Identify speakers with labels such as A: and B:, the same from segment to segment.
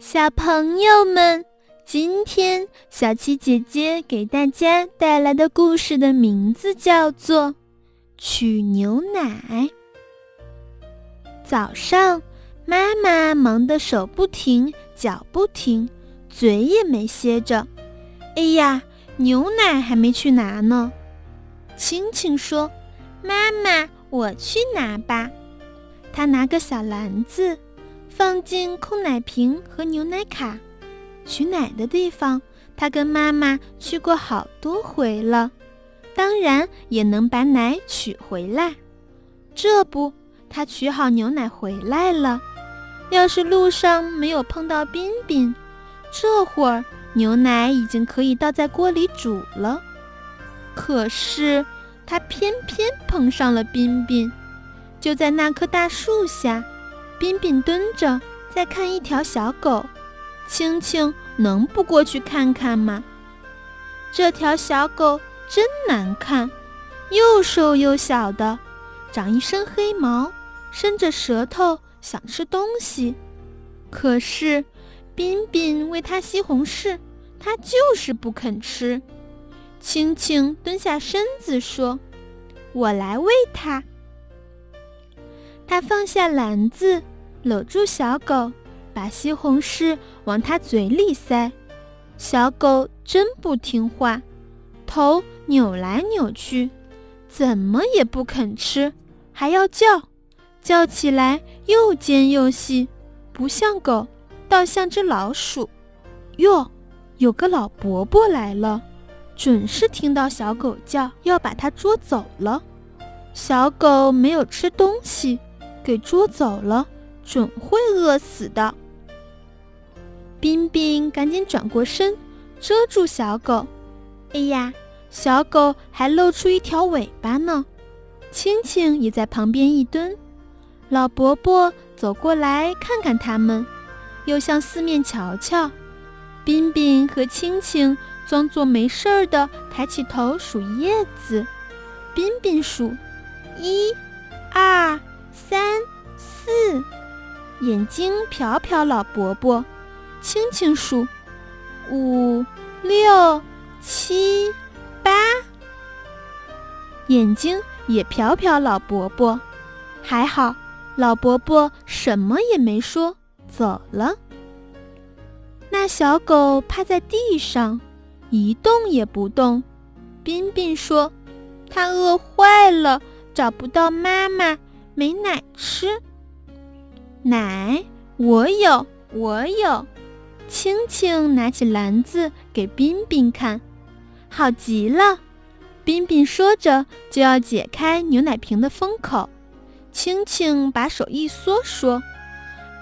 A: 小朋友们，今天小七姐姐给大家带来的故事的名字叫做《取牛奶》。早上，妈妈忙得手不停、脚不停，嘴也没歇着。哎呀，牛奶还没去拿呢。青青说：“妈妈，我去拿吧。”她拿个小篮子。放进空奶瓶和牛奶卡，取奶的地方，他跟妈妈去过好多回了，当然也能把奶取回来。这不，他取好牛奶回来了。要是路上没有碰到彬彬，这会儿牛奶已经可以倒在锅里煮了。可是他偏偏碰上了彬彬，就在那棵大树下。彬彬蹲着在看一条小狗，青青能不过去看看吗？这条小狗真难看，又瘦又小的，长一身黑毛，伸着舌头想吃东西。可是彬彬喂它西红柿，它就是不肯吃。青青蹲下身子说：“我来喂它。”他放下篮子，搂住小狗，把西红柿往它嘴里塞。小狗真不听话，头扭来扭去，怎么也不肯吃，还要叫，叫起来又尖又细，不像狗，倒像只老鼠。哟，有个老伯伯来了，准是听到小狗叫，要把它捉走了。小狗没有吃东西。给捉走了，准会饿死的。冰冰赶紧转过身，遮住小狗。哎呀，小狗还露出一条尾巴呢。青青也在旁边一蹲。老伯伯走过来看看他们，又向四面瞧瞧。冰冰和青青装作没事儿的，抬起头数叶子。冰冰数一、二。三四，眼睛瞟瞟老伯伯，轻轻数，五六七八，眼睛也瞟瞟老伯伯，还好老伯伯什么也没说，走了。那小狗趴在地上，一动也不动。彬彬说：“它饿坏了，找不到妈妈。”没奶吃，奶我有，我有。青青拿起篮子给彬彬看，好极了。彬彬说着就要解开牛奶瓶的封口，青青把手一缩，说：“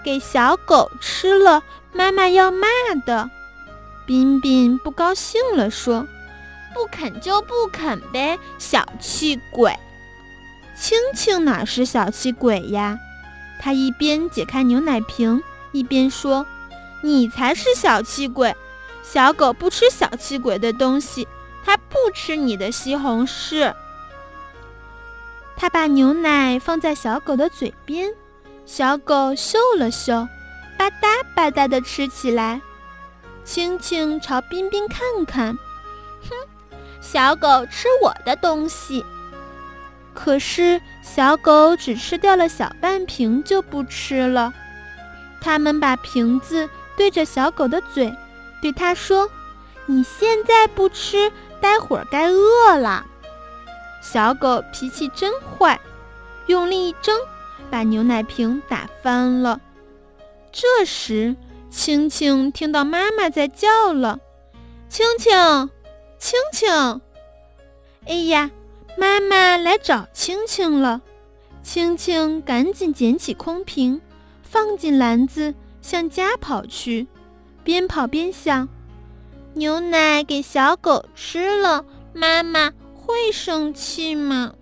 A: 给小狗吃了，妈妈要骂的。”彬彬不高兴了，说：“不肯就不肯呗，小气鬼。”青青哪是小气鬼呀？他一边解开牛奶瓶，一边说：“你才是小气鬼！小狗不吃小气鬼的东西，它不吃你的西红柿。”他把牛奶放在小狗的嘴边，小狗嗅了嗅，吧嗒吧嗒地吃起来。青青朝冰冰看看，哼，小狗吃我的东西。可是小狗只吃掉了小半瓶，就不吃了。他们把瓶子对着小狗的嘴，对它说：“你现在不吃，待会儿该饿了。”小狗脾气真坏，用力一挣，把牛奶瓶打翻了。这时，青青听到妈妈在叫了：“青青，青青！”哎呀！妈妈来找青青了，青青赶紧捡起空瓶，放进篮子，向家跑去。边跑边想：牛奶给小狗吃了，妈妈会生气吗？